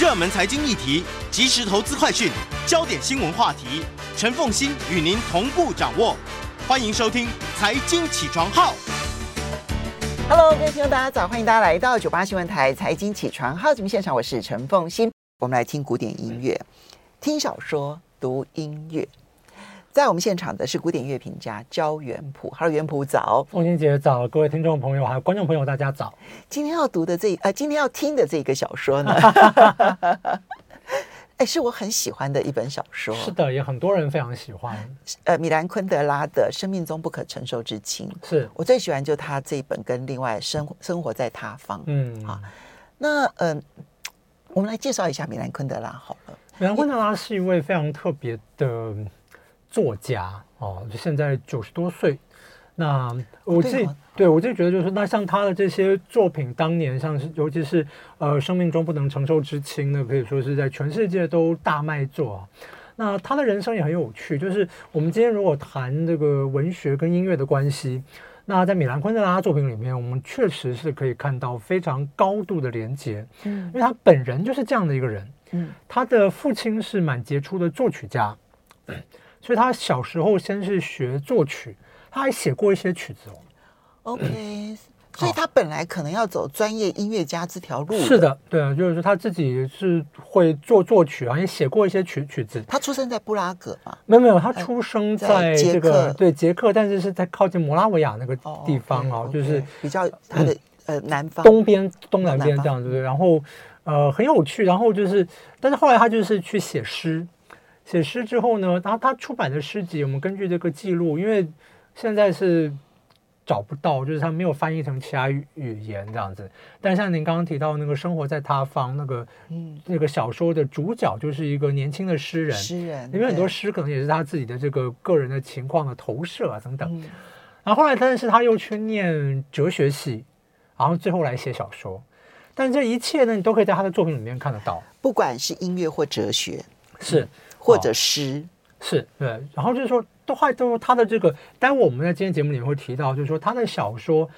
热门财经议题、即时投资快讯、焦点新闻话题，陈凤欣与您同步掌握。欢迎收听《财经起床号》。Hello，各位听众，大家早！欢迎大家来到九八新闻台《财经起床号》节目现场，我是陈凤欣。我们来听古典音乐，听小说，读音乐。在我们现场的是古典乐评家焦元溥。Hello，元溥早，凤馨姐早，各位听众朋友还有观众朋友，大家早。今天要读的这呃，今天要听的这个小说呢，哎，是我很喜欢的一本小说。是的，也很多人非常喜欢。呃，米兰昆德拉的《生命中不可承受之轻》，是我最喜欢，就他这一本跟另外生《生活在他方》。嗯，好，那嗯、呃，我们来介绍一下米兰昆德拉好了。米兰昆德拉是一位非常特别的。作家哦，就现在九十多岁。那我自己、哦、对，我自己觉得就是，那像他的这些作品，当年像是尤其是呃，生命中不能承受之轻呢，可以说是在全世界都大卖座啊。那他的人生也很有趣，就是我们今天如果谈这个文学跟音乐的关系，那在米兰昆德拉作品里面，我们确实是可以看到非常高度的连接。嗯，因为他本人就是这样的一个人。嗯，他的父亲是蛮杰出的作曲家。所以他小时候先是学作曲，他还写过一些曲子哦。OK，所以他本来可能要走专业音乐家这条路。是的，对啊，就是说他自己是会做作曲啊，也写过一些曲曲子。他出生在布拉格吗？没有没有，他出生在这个对捷克，但是是在靠近摩拉维亚那个地方哦，就是比较他的呃南方东边东南边这样子。然后呃很有趣，然后就是，但是后来他就是去写诗。写诗之后呢，然后他出版的诗集，我们根据这个记录，因为现在是找不到，就是他没有翻译成其他语语言这样子。但像您刚刚提到那个生活在他方那个，嗯，那个小说的主角就是一个年轻的诗人，诗人，因为很多诗可能也是他自己的这个个人的情况的投射啊等等。然后后来，但是他又去念哲学系，然后最后来写小说。但这一切呢，你都可以在他的作品里面看得到，不管是音乐或哲学，是。或者诗、哦、是对，然后就是说，都还都他的这个，待会我们在今天节目里面会提到，就是说他的小说，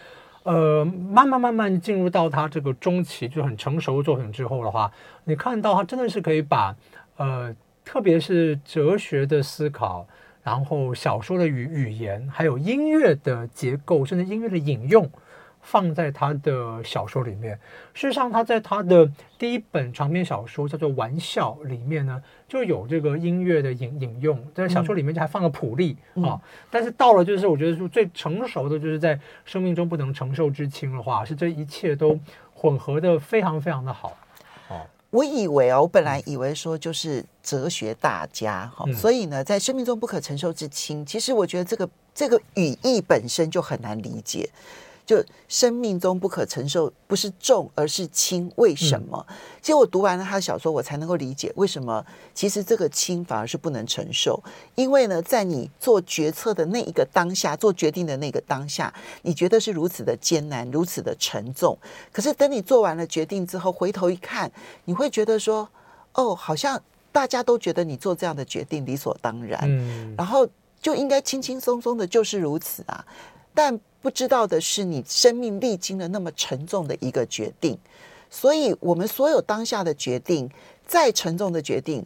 呃，慢慢慢慢进入到他这个中期就很成熟的作品之后的话，你看到他真的是可以把呃，特别是哲学的思考，然后小说的语语言，还有音乐的结构，甚至音乐的引用。放在他的小说里面。事实上，他在他的第一本长篇小说叫做《玩笑》里面呢，就有这个音乐的引引用。在小说里面就还放了谱例啊。但是到了就是我觉得说最成熟的就是在生命中不能承受之轻的话，是这一切都混合的非常非常的好。哦，我以为哦，我本来以为说就是哲学大家哈、嗯，所以呢，在生命中不可承受之轻，其实我觉得这个这个语义本身就很难理解。就生命中不可承受，不是重而是轻，为什么？嗯、其实我读完了他的小说，我才能够理解为什么。其实这个轻反而是不能承受，因为呢，在你做决策的那一个当下，做决定的那个当下，你觉得是如此的艰难，如此的沉重。可是等你做完了决定之后，回头一看，你会觉得说，哦，好像大家都觉得你做这样的决定理所当然，嗯、然后就应该轻轻松松的，就是如此啊。但不知道的是，你生命历经了那么沉重的一个决定，所以我们所有当下的决定，再沉重的决定，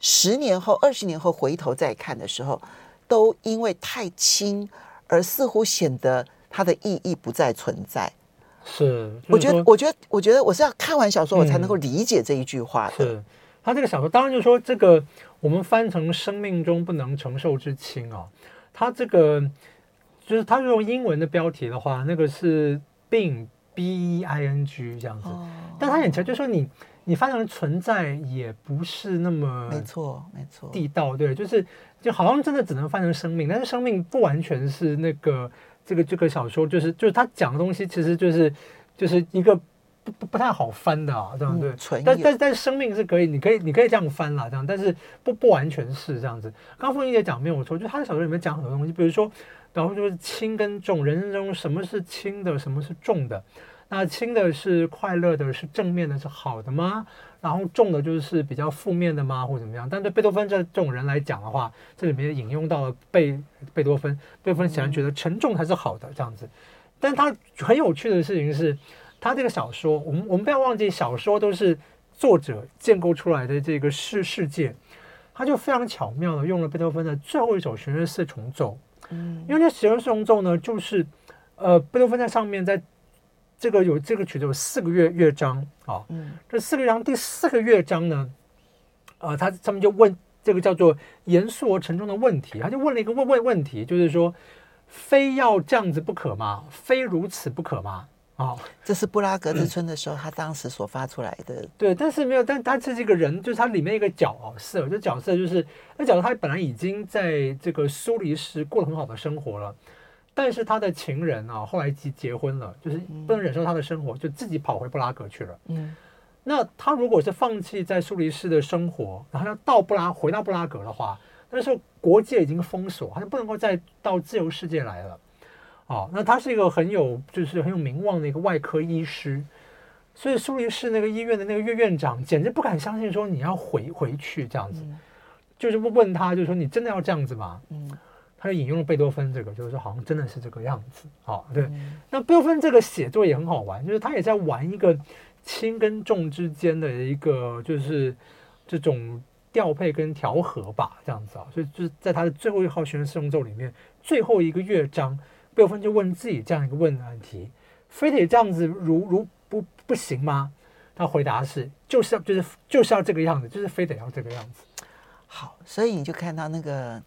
十年后、二十年后回头再看的时候，都因为太轻而似乎显得它的意义不再存在。是，我觉得，我觉得，我觉得我是要看完小说，我才能够理解这一句话的。是，他这个小说，当然就是说，这个我们翻成“生命中不能承受之轻”啊，他这个。就是他用英文的标题的话，那个是 being b e i n g 这样子，哦、但他眼前就说你你翻成存在也不是那么没错没错。地道对，就是就好像真的只能翻成生命，但是生命不完全是那个这个这个小说就是就是他讲的东西其实就是就是一个不不不太好翻的啊这样对，嗯、但但但生命是可以你可以你可以这样翻啦这样，但是不不完全是这样子。刚凤英姐讲没有错，就她的小说里面讲很多东西，比如说。然后就是轻跟重，人生中什么是轻的，什么是重的？那轻的是快乐的，是正面的，是好的吗？然后重的就是比较负面的吗，或者怎么样？但对贝多芬这这种人来讲的话，这里面引用到了贝贝多芬，贝多芬显然觉得沉重才是好的这样子。但他很有趣的事情是，他这个小说，我们我们不要忘记，小说都是作者建构出来的这个世世界，他就非常巧妙的用了贝多芬的最后一首弦乐四重奏。嗯，因为这弦乐四重奏呢，就是呃，贝多芬在上面，在这个有这个曲子有四个乐乐章啊，嗯，这四个乐章第四个乐章呢，呃，他他们就问这个叫做严肃而沉重的问题，他就问了一个问问问题，就是说，非要这样子不可吗？非如此不可吗？啊，这是布拉格之春的时候，他当时所发出来的。对，但是没有，但他这是一个人，就是他里面一个角色，这角色就是那角色，他本来已经在这个苏黎世过了很好的生活了。但是他的情人啊，后来结结婚了，就是不能忍受他的生活，就自己跑回布拉格去了。嗯，那他如果是放弃在苏黎世的生活，然后要到布拉回到布拉格的话，那时候国界已经封锁，好像不能够再到自由世界来了。哦，那他是一个很有就是很有名望的一个外科医师，所以苏黎世那个医院的那个院院长简直不敢相信说你要回回去这样子，就是问他，就是说你真的要这样子吗？嗯。他就引用了贝多芬这个，就是说好像真的是这个样子，好，对。嗯、那贝多芬这个写作也很好玩，就是他也在玩一个轻跟重之间的一个，就是这种调配跟调和吧，这样子啊。所以就是在他的最后一号弦乐四重奏里面，最后一个乐章，贝多芬就问自己这样一个问题：非得这样子如如不不行吗？他回答是，就是要就是就是要这个样子，就是非得要这个样子。好，所以你就看到那个。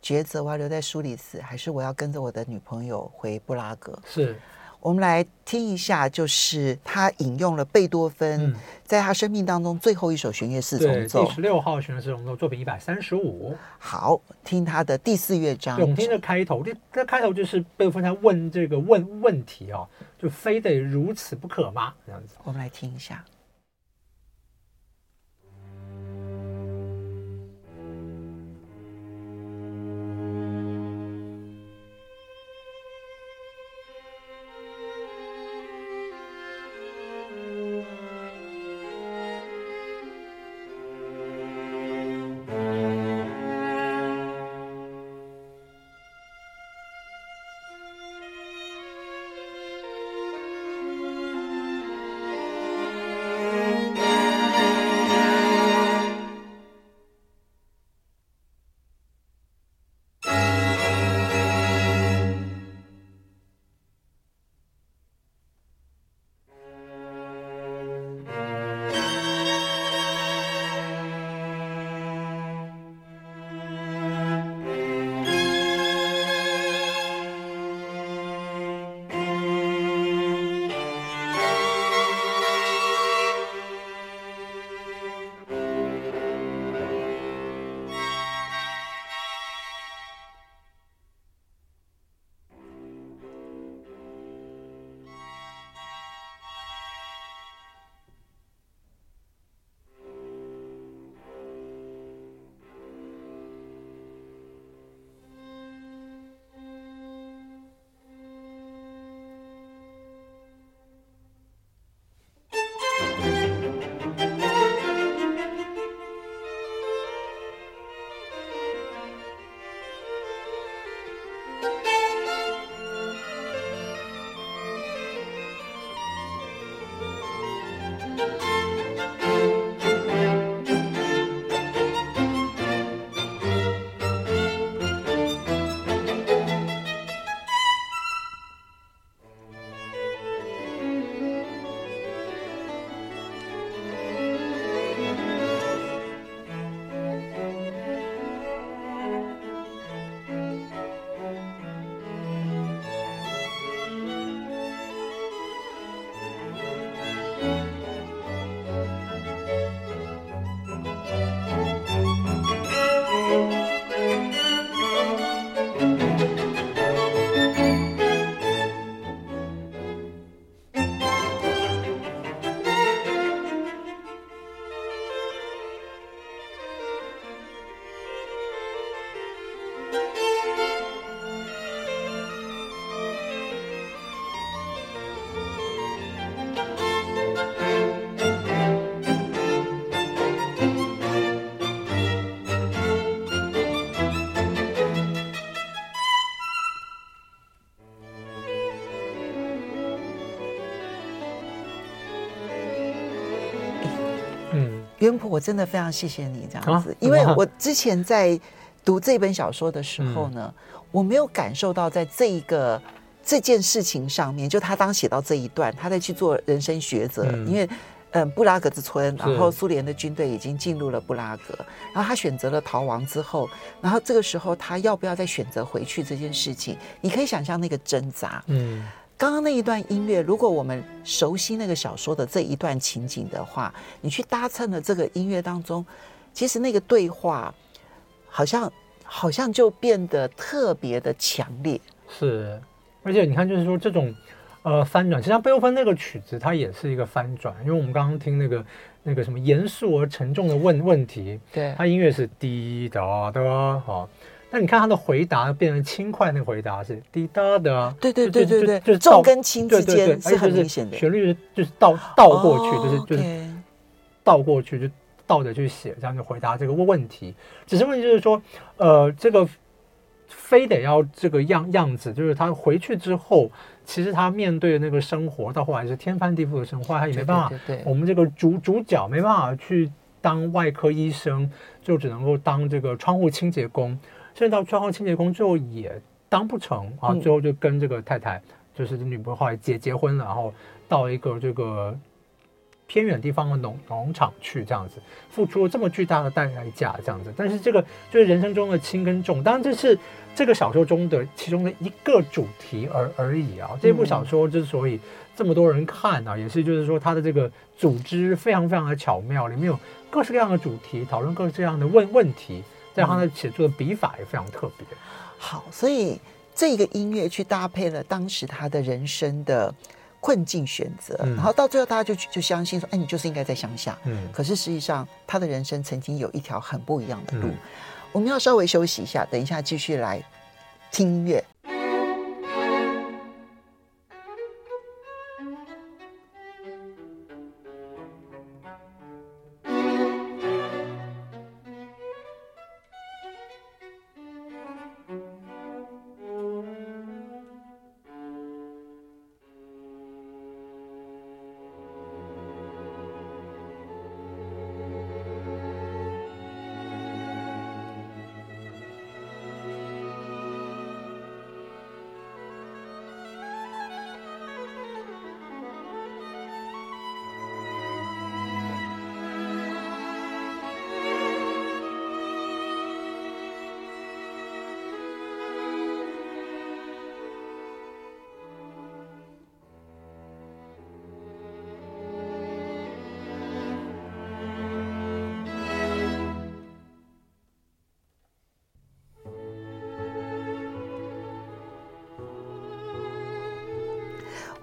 抉择，我要留在苏黎世，还是我要跟着我的女朋友回布拉格？是，我们来听一下，就是他引用了贝多芬在他生命当中最后一首弦乐四重奏，第十六号弦乐四重奏，作品一百三十五。好，听他的第四乐章。我们听的开头，这这开头就是贝多芬他问这个问问题哦，就非得如此不可吗？这样子，我们来听一下。Bye. 我真的非常谢谢你这样子，啊、因为我之前在读这本小说的时候呢，嗯、我没有感受到在这一个这件事情上面，就他当写到这一段，他在去做人生抉择，嗯、因为。嗯，布拉格之村，然后苏联的军队已经进入了布拉格，然后他选择了逃亡之后，然后这个时候他要不要再选择回去这件事情，你可以想象那个挣扎。嗯，刚刚那一段音乐，如果我们熟悉那个小说的这一段情景的话，你去搭衬了这个音乐当中，其实那个对话好像好像就变得特别的强烈。是，而且你看，就是说这种。呃，翻转，其实像贝多芬那个曲子，它也是一个翻转，因为我们刚刚听那个那个什么严肃而沉重的问问题，对，它音乐是滴答的，好，那你看他的回答变成轻快，那个回答是滴答的，对对对对对，就是重跟轻之间是很明显的，旋律就是倒倒过去，就是就是倒过去就倒着去写，这样就回答这个问问题。只是问题就是说，呃，这个非得要这个样样子，就是他回去之后。其实他面对的那个生活，到后来是天翻地覆的生活，他也没办法。对对对对，我们这个主主角没办法去当外科医生，就只能够当这个窗户清洁工。甚至到窗户清洁工最后也当不成啊，最后就跟这个太太，就是女朋友后来结结婚了，然后到一个这个偏远地方的农农场去，这样子付出了这么巨大的代价，这样子。但是这个就是人生中的轻跟重，当然这是。这个小说中的其中的一个主题而而已啊，这部小说之所以这么多人看啊，也是就是说它的这个组织非常非常的巧妙，里面有各式各样的主题，讨论各式各样的问问题，在他的写作的笔法也非常特别。好，所以这个音乐去搭配了当时他的人生的困境选择，然后到最后大家就就相信说，哎，你就是应该在乡下。嗯，可是实际上他的人生曾经有一条很不一样的路。我们要稍微休息一下，等一下继续来听音乐。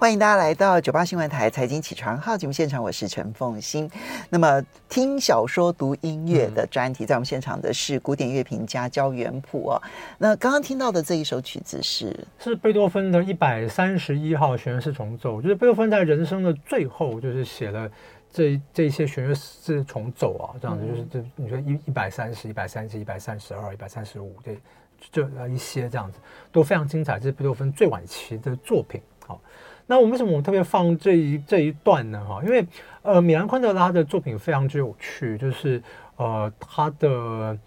欢迎大家来到九八新闻台财经起床号节目现场，我是陈凤欣。那么听小说读音乐的专题，在我们现场的是古典乐评家焦元溥哦。那刚刚听到的这一首曲子是是贝多芬的一百三十一号弦乐四重奏，就是贝多芬在人生的最后，就是写了这这些弦乐四重奏啊，这样子就是这你说一一百三十一百三十一百三十二一百三十五对，这一些这样子都非常精彩，这是贝多芬最晚期的作品。好。那我为什么我们特别放这一这一段呢？哈，因为呃，米兰昆德拉的作品非常之有趣，就是呃，他的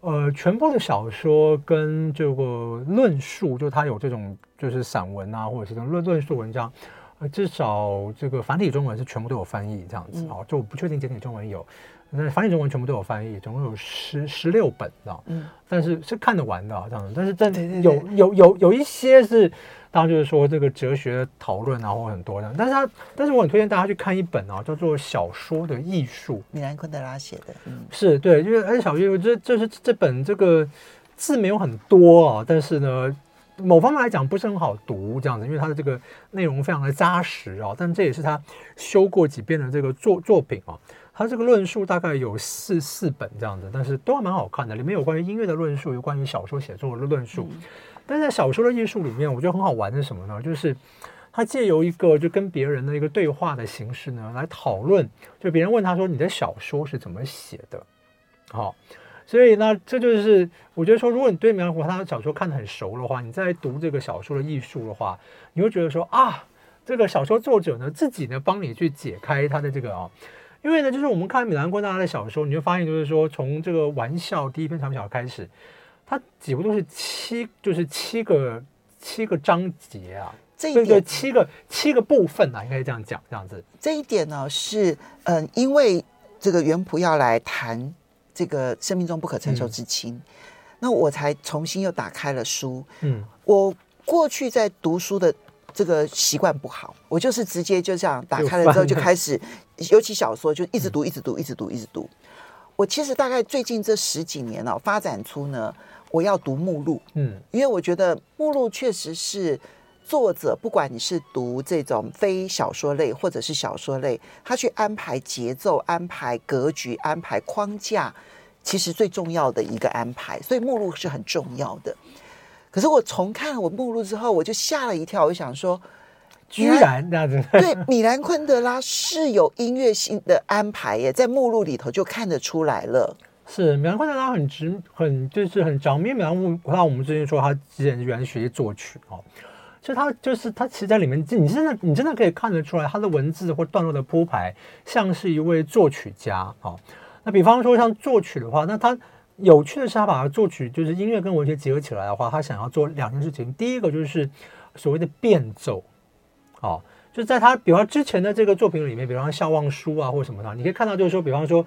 呃全部的小说跟这个论述，就他有这种就是散文啊，或者是这种论论述文章，呃，至少这个繁体中文是全部都有翻译这样子啊，就我不确定简体中文有，那繁体中文全部都有翻译，总共有十十六本啊，嗯，但是是看得完的这样子，但是真的有有有有一些是。当然就是说这个哲学讨论啊，或很多的，但是他，但是我很推荐大家去看一本啊，叫做《小说的艺术》，米兰昆德拉写的，嗯，是对，因为而且小说这这是这本这个字没有很多啊，但是呢，某方面来讲不是很好读这样子，因为它的这个内容非常的扎实啊，但这也是他修过几遍的这个作作品啊，他这个论述大概有四四本这样子，但是都还蛮好看的，里面有关于音乐的论述，有关于小说写作的论述。嗯但在小说的艺术里面，我觉得很好玩的是什么呢？就是他借由一个就跟别人的一个对话的形式呢，来讨论。就别人问他说：“你的小说是怎么写的？”好，所以呢，这就是我觉得说，如果你对米兰昆德拉的小说看得很熟的话，你在读这个小说的艺术的话，你会觉得说啊，这个小说作者呢自己呢帮你去解开他的这个啊。因为呢，就是我们看米兰昆德拉的小说，你就发现就是说，从这个玩笑第一篇长篇小说开始，它几乎都是七，就是七个七个章节啊，这一点对对，七个七个部分啊，应该这样讲，这样子。这一点呢，是嗯、呃，因为这个原普要来谈这个生命中不可承受之轻，嗯、那我才重新又打开了书。嗯，我过去在读书的。这个习惯不好，我就是直接就这样打开了之后就开始，尤其小说就一直读，一直读，一直读，一直读。我其实大概最近这十几年了，发展出呢，我要读目录，嗯，因为我觉得目录确实是作者，不管你是读这种非小说类或者是小说类，他去安排节奏、安排格局、安排框架，其实最重要的一个安排，所以目录是很重要的。可是我重看了我目录之后，我就吓了一跳。我想说，居然这样子。对，米兰昆德拉是有音乐性的安排耶，在目录里头就看得出来了。是米兰昆德拉很直，很就是很着迷。米兰昆德拉，我们之前说他之前原来学作曲哦，所以他就是他其实在里面，你真的你真的可以看得出来，他的文字或段落的铺排像是一位作曲家哦。那比方说像作曲的话，那他。有趣的是，他把它作曲，就是音乐跟文学结合起来的话，他想要做两件事情。第一个就是所谓的变奏，哦，就在他比方之前的这个作品里面，比方说《笑忘书》啊，或者什么的，你可以看到，就是说，比方说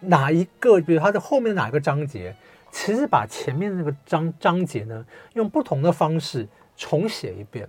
哪一个，比如他的后面哪一个章节，其实把前面那个章章节呢，用不同的方式重写一遍。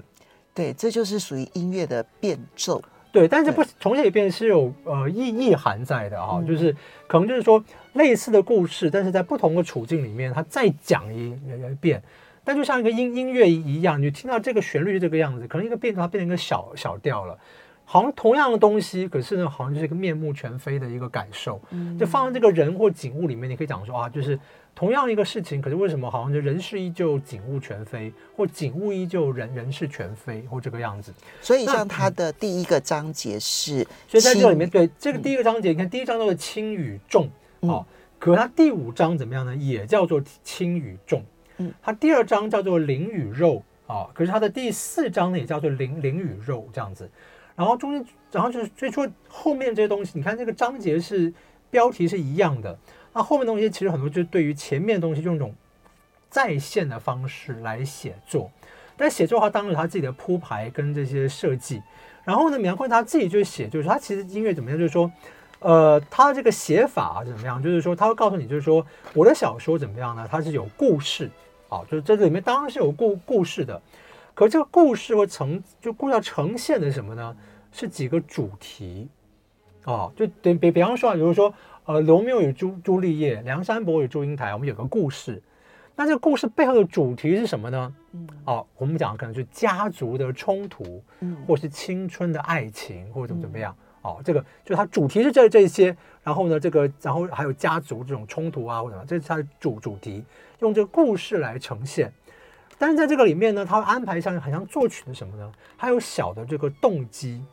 对，这就是属于音乐的变奏。对，但是不重写一遍是有呃意意涵在的啊、哦，就是可能就是说类似的故事，但是在不同的处境里面，他再讲一一遍。但就像一个音音乐一样，你听到这个旋律是这个样子，可能一个变调它变成一个小小调了，好像同样的东西，可是呢，好像就是一个面目全非的一个感受。就放在这个人或景物里面，你可以讲说啊，就是。同样一个事情，可是为什么好像就人事依旧，景物全非，或景物依旧，人人事全非，或这个样子？所以像它的第一个章节是，所以在这里面，对这个第一个章节，你看第一章叫做轻与重，哦，可它第五章怎么样呢？也叫做轻与重，嗯，它第二章叫做灵与肉，啊，可是它的第四章呢也叫做灵灵与肉这样子，然后中间，然后就是最初后面这些东西，你看这个章节是标题是一样的。那后面东西其实很多就对于前面的东西用一种再现的方式来写作，但写作的话当然他自己的铺排跟这些设计。然后呢，米兰昆他自己就写，就是他其实音乐怎么样，就是说，呃，他这个写法怎么样，就是说他会告诉你，就是说我的小说怎么样呢？它是有故事啊，就是这里面当然是有故故事的，可这个故事会呈就故事要呈现的什么呢？是几个主题啊，就比比比方说啊，比如说。呃，罗密欧与朱朱丽叶，梁山伯与祝英台，我们有个故事。那这个故事背后的主题是什么呢？嗯，哦，我们讲的可能是家族的冲突，嗯，或是青春的爱情，或者怎么怎么样。哦，这个就它主题是这这些，然后呢，这个然后还有家族这种冲突啊，或者什么，这是它的主主题，用这个故事来呈现。但是在这个里面呢，它安排上很像作曲的什么呢？还有小的这个动机。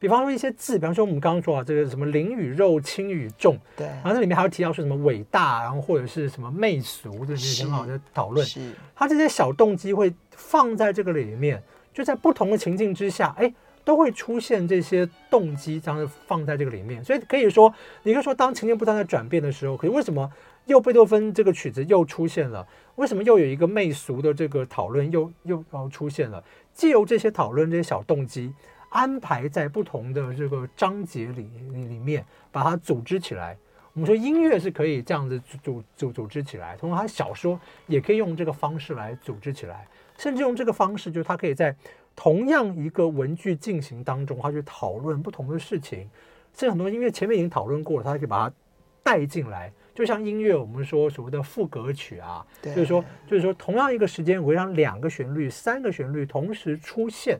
比方说一些字，比方说我们刚刚说啊，这个什么灵与肉、轻与重，对，然后这里面还有提到说什么伟大，然后或者是什么媚俗，这些很好的讨论。是，它这些小动机会放在这个里面，就在不同的情境之下，哎，都会出现这些动机，这样放在这个里面。所以可以说，你可以说，当情境不断在转变的时候，可是为什么又贝多芬这个曲子又出现了？为什么又有一个媚俗的这个讨论又又又出现了？借由这些讨论，这些小动机。安排在不同的这个章节里里面，把它组织起来。我们说音乐是可以这样子组组组织起来，同时他小说也可以用这个方式来组织起来，甚至用这个方式，就是他可以在同样一个文句进行当中，他去讨论不同的事情。甚至很多音乐前面已经讨论过了，他可以把它带进来。就像音乐，我们说所谓的副歌曲啊，就是说就是说同样一个时间，我会让两个旋律、三个旋律同时出现。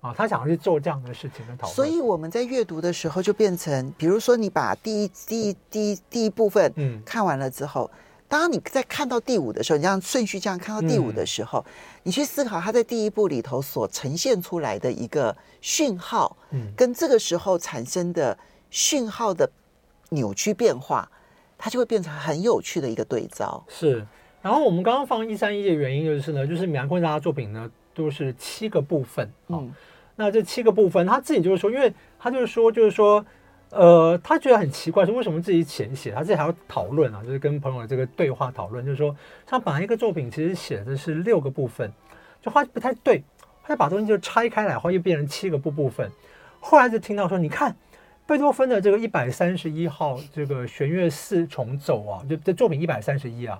啊，他想要去做这样的事情的讨论，所以我们在阅读的时候就变成，比如说你把第一、第一、第一、第一部分嗯。看完了之后，嗯、当你在看到第五的时候，你这样顺序这样看到第五的时候，嗯、你去思考他在第一部里头所呈现出来的一个讯号，嗯，跟这个时候产生的讯号的扭曲变化，它就会变成很有趣的一个对照。是，然后我们刚刚放一三一的原因就是呢，就是米兰昆德拉的作品呢都是七个部分，嗯。那这七个部分，他自己就是说，因为他就是说，就是说，呃，他觉得很奇怪，说为什么自己浅写，他自己还要讨论啊，就是跟朋友这个对话讨论，就是说他本来一个作品其实写的是六个部分，就发现不太对，他就把东西就拆开来，然后又变成七个部部分。后来就听到说，你看贝多芬的这个一百三十一号这个弦乐四重奏啊，就这作品一百三十一啊，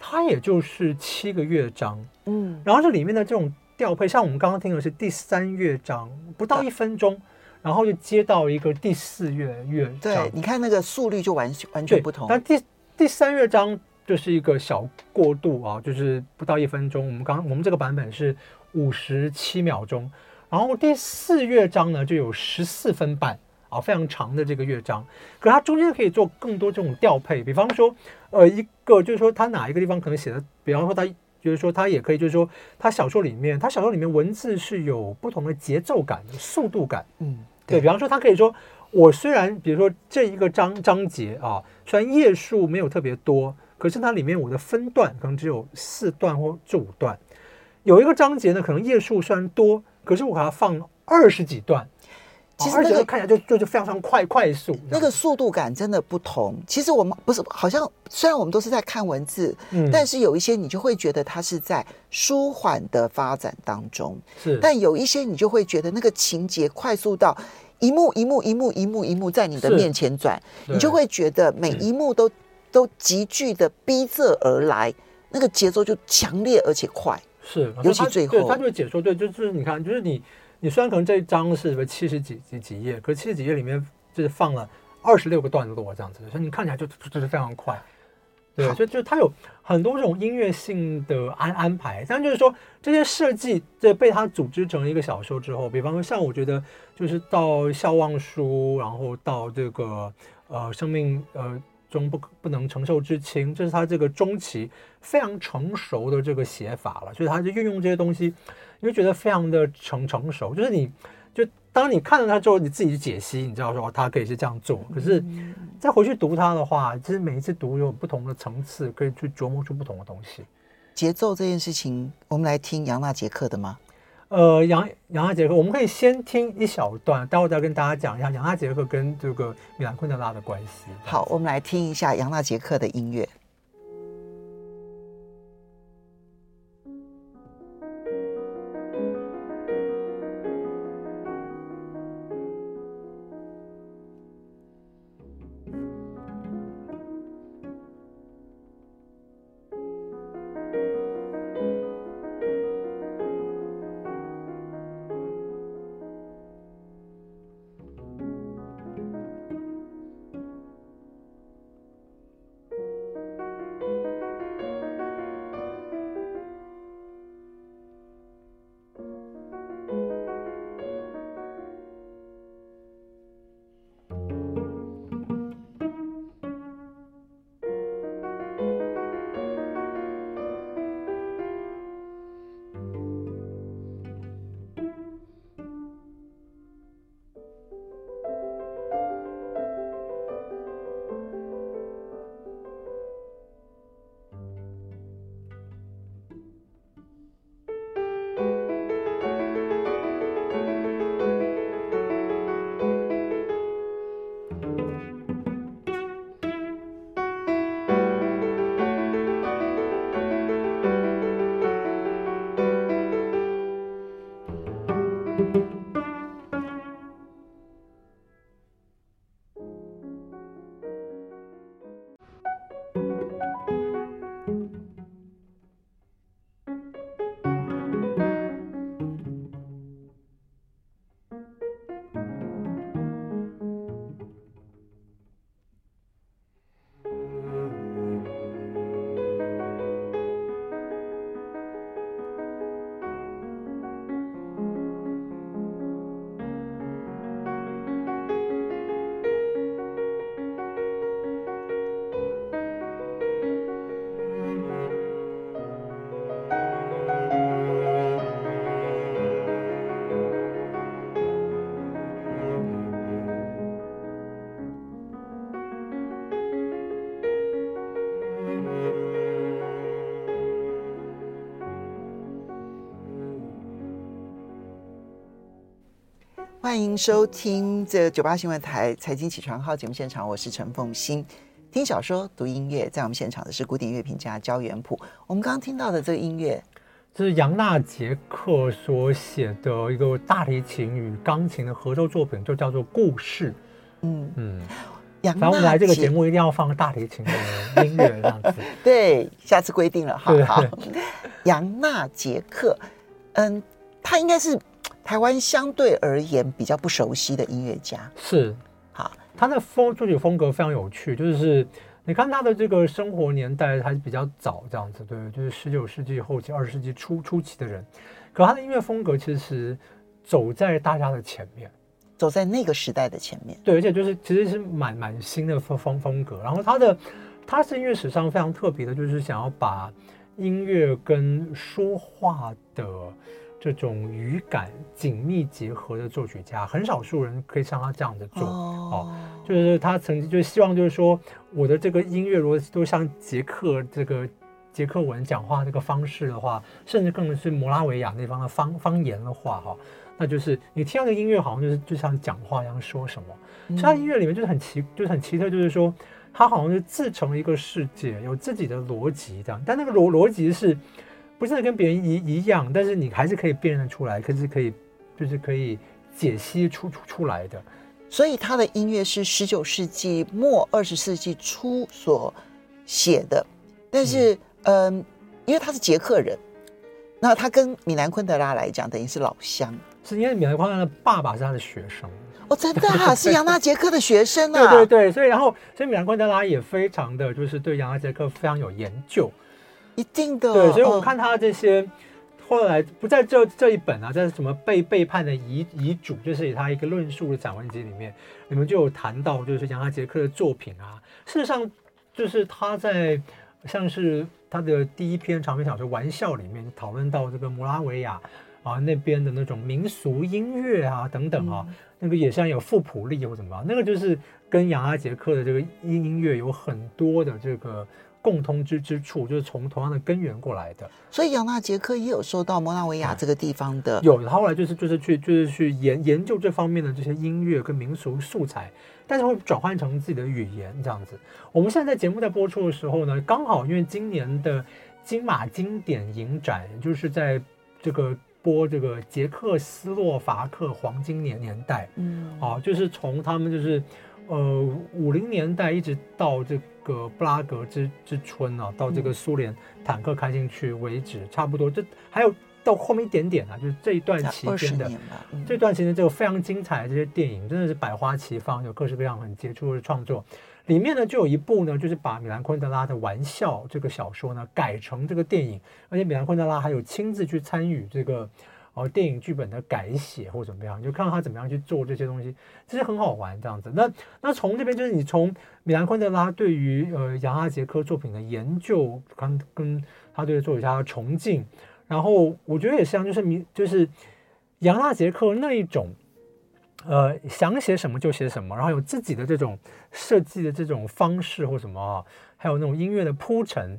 它也就是七个乐章，嗯，然后这里面的这种调配，像我们刚刚听的是第三乐章，不到一分钟。然后就接到一个第四乐乐章，对，你看那个速率就完完全不同。但第第三乐章就是一个小过渡啊，就是不到一分钟。我们刚我们这个版本是五十七秒钟，然后第四乐章呢就有十四分半啊，非常长的这个乐章。可是它中间可以做更多这种调配，比方说，呃，一个就是说它哪一个地方可能写的，比方说它就是说它也可以就是说它小说里面，它小说里面文字是有不同的节奏感、速度感，嗯。对，比方说，它可以说，我虽然比如说这一个章章节啊，虽然页数没有特别多，可是它里面我的分段可能只有四段或这五段。有一个章节呢，可能页数虽然多，可是我把它放二十几段，其实那个看起来就就就非常非常快快速，那个速度感真的不同。其实我们不是好像虽然我们都是在看文字，嗯，但是有一些你就会觉得它是在舒缓的发展当中，是，但有一些你就会觉得那个情节快速到。一幕一幕一幕一幕一幕在你的面前转，你就会觉得每一幕都都急剧的逼仄而来，那个节奏就强烈而且快。是，尤其最后，他就会解说，对，就是你看，就是你你虽然可能这一章是什么七十几几几页，可是七十几页里面就是放了二十六个段落这样子，所以你看起来就就是非常快。对，就就它有很多这种音乐性的安安排，但就是说这些设计这被它组织成一个小说之后，比方说像我觉得就是到《笑忘书》，然后到这个呃生命呃中不不能承受之轻，这是他这个中期非常成熟的这个写法了，所以他就运用这些东西，你会觉得非常的成成熟，就是你就。当你看了它之后，你自己去解析，你知道说它可以是这样做。可是再回去读它的话，其实每一次读有不同的层次，可以去琢磨出不同的东西。节奏这件事情，我们来听杨纳杰克的吗？呃，杨杨纳杰克，我们可以先听一小段，待会再跟大家讲一下杨纳杰克跟这个米兰昆德拉的关系。好，我们来听一下杨纳杰克的音乐。欢迎收听这九八新闻台财经起床号节目现场，我是陈凤欣。听小说、读音乐，在我们现场的是古典乐评家焦元溥。我们刚刚听到的这个音乐，这是杨纳杰克所写的一个大提琴与钢琴的合奏作品，就叫做《故事》。嗯嗯，杨纳然后我们来这个节目一定要放大提琴的音乐，这样子。对，下次规定了，好好。杨纳杰克，嗯，他应该是台湾相对而言比较不熟悉的音乐家。是。好他的风作曲风格非常有趣，就是你看他的这个生活年代还是比较早，这样子，对，就是十九世纪后期、二十世纪初初期的人。可他的音乐风格其实走在大家的前面，走在那个时代的前面。对，而且就是其实是蛮蛮新的风风风格。然后他的他是音乐史上非常特别的，就是想要把音乐跟说话的。这种语感紧密结合的作曲家，很少数人可以像他这样子做哦，哦。就是他曾经就希望，就是说我的这个音乐如果都像捷克这个捷克文讲话这个方式的话，甚至更是摩拉维亚那方的方方言的话哈，那就是你听到的音乐好像就是就像讲话一样说什么。嗯、所以他音乐里面就是很奇，就是很奇特，就是说他好像是自成一个世界，有自己的逻辑这样，但那个逻逻辑是。不是跟别人一一样，但是你还是可以辨认出来，可是可以，就是可以解析出出出来的。所以他的音乐是十九世纪末二十世纪初所写的，但是嗯、呃，因为他是捷克人，那他跟米兰昆德拉来讲等于是老乡，是因为米兰昆德拉的爸爸是他的学生。哦，真的啊，是杨纳杰克的学生啊，对对对，所以然后所以米兰昆德拉也非常的就是对杨纳杰克非常有研究。一定的，对，所以我们看他这些，后来不在这这一本啊，在什么被背叛的遗遗嘱，就是以他一个论述的散文集里面，你们就有谈到，就是杨阿杰克的作品啊。事实上，就是他在像是他的第一篇长篇小说《玩笑》里面讨论到这个摩拉维亚啊那边的那种民俗音乐啊等等啊，嗯、那个也像有富普利或怎么样，那个就是跟杨阿杰克的这个音音乐有很多的这个。共通之之处就是从同样的根源过来的，所以杨纳杰克也有受到摩纳维亚这个地方的、嗯、有，他后来就是就是去就是去研研究这方面的这些音乐跟民俗素材，但是会转换成自己的语言这样子。我们现在在节目在播出的时候呢，刚好因为今年的金马经典影展就是在这个播这个捷克斯洛伐克黄金年年代，嗯，啊，就是从他们就是呃五零年代一直到这个。布拉格之之春啊，到这个苏联坦克开进去为止，嗯、差不多。这还有到后面一点点啊，就是这一段期间的，嗯、这段期间这个非常精彩的这些电影，真的是百花齐放，有各式各样很杰出的创作。里面呢，就有一部呢，就是把米兰昆德拉的《玩笑》这个小说呢改成这个电影，而且米兰昆德拉还有亲自去参与这个。哦，电影剧本的改写或怎么样，你就看他怎么样去做这些东西，其实很好玩这样子。那那从这边就是你从米兰昆德拉对于呃杨纳杰克作品的研究，跟跟他对作曲家的崇敬，然后我觉得也像就是米就是杨纳杰克那一种，呃想写什么就写什么，然后有自己的这种设计的这种方式或什么，还有那种音乐的铺陈，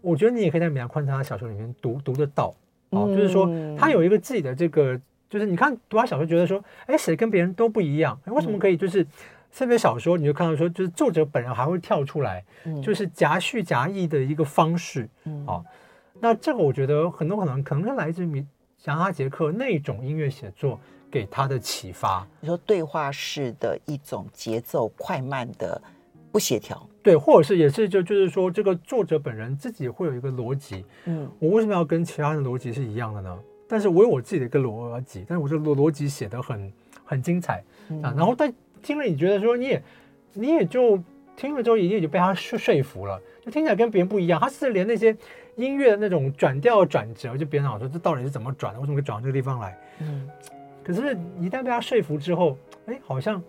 我觉得你也可以在米兰昆德拉小说里面读读得到。哦，就是说他有一个自己的这个，就是你看读他小说，觉得说，哎，写的跟别人都不一样，为什么可以？就是特别小说，你就看到说，就是作者本人还会跳出来，就是夹叙夹议的一个方式。哦，那这个我觉得很多可能可能是来自于杨哈杰克那种音乐写作给他的启发。你说对话式的一种节奏快慢的不协调。对，或者是也是就就是说，这个作者本人自己会有一个逻辑。嗯，我为什么要跟其他的逻辑是一样的呢？但是我有我自己的一个逻辑，但是我这逻逻辑写的很很精彩啊。然后但听了，你觉得说你也你也就听了之后，一定就被他说说服了，就听起来跟别人不一样。他是连那些音乐的那种转调转折，就别人老说这到底是怎么转的？为什么会转到这个地方来？嗯，可是，一旦被他说服之后，哎，好像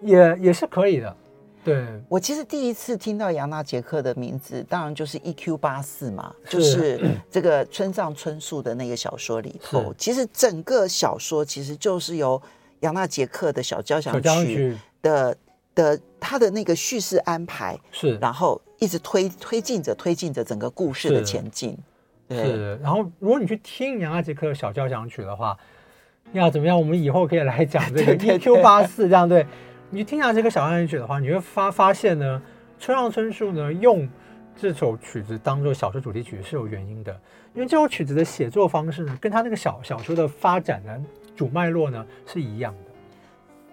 也也是可以的。对，我其实第一次听到杨纳杰克的名字，当然就是 EQ 八四嘛，就是这个村上春树的那个小说里头。其实整个小说其实就是由杨纳杰克的小交响曲的的他的那个叙事安排是，然后一直推推进着推进着整个故事的前进。是，然后如果你去听杨纳杰克的小交响曲的话，要怎么样？我们以后可以来讲这个 EQ 八四这样对。你听下这个小安曲的话，你会发发现呢，村上春树呢用这首曲子当做小说主题曲是有原因的，因为这首曲子的写作方式呢，跟他那个小小说的发展呢主脉络呢是一样的。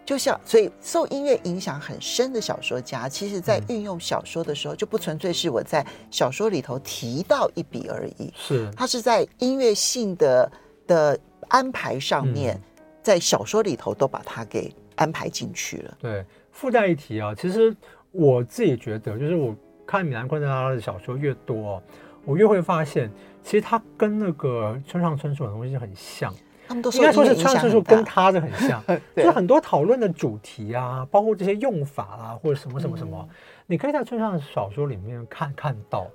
就像所以受音乐影响很深的小说家，其实在运用小说的时候，就不纯粹是我在小说里头提到一笔而已，是他是在音乐性的的安排上面，嗯、在小说里头都把它给。安排进去了。对，附带一提啊，其实我自己觉得，就是我看米兰昆德拉的小说越多，我越会发现，其实他跟那个村上春树的东西很像。他们都应该说是村上春树跟他的很像，对就是很多讨论的主题啊，包括这些用法啊，或者什么什么什么，嗯、你可以在村上小说里面看看到。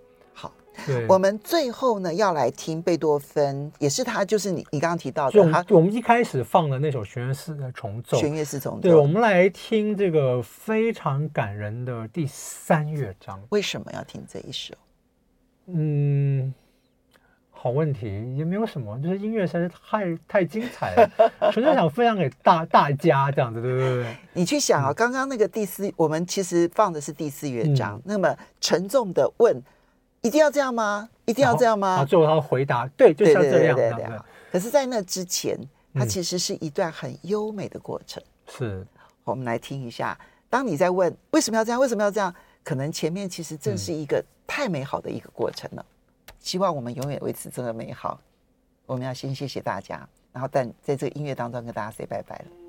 对我们最后呢要来听贝多芬，也是他，就是你你刚刚提到的，我们我们一开始放的那首弦乐四重奏，弦乐四重奏。对，我们来听这个非常感人的第三乐章。为什么要听这一首？嗯，好问题，也没有什么，就是音乐实在是太太精彩了，纯粹想分享给大大家这样子，对不对？你去想啊，刚刚那个第四，我们其实放的是第四乐章，嗯、那么沉重的问。一定要这样吗？一定要这样吗？最后他回答：“对，就是要这样。对对对对对”可是，在那之前，它其实是一段很优美的过程。是，我们来听一下。当你在问为什么要这样，为什么要这样，可能前面其实正是一个太美好的一个过程了。嗯、希望我们永远维持这个美好。我们要先谢谢大家，然后但在这个音乐当中跟大家 say 拜拜了。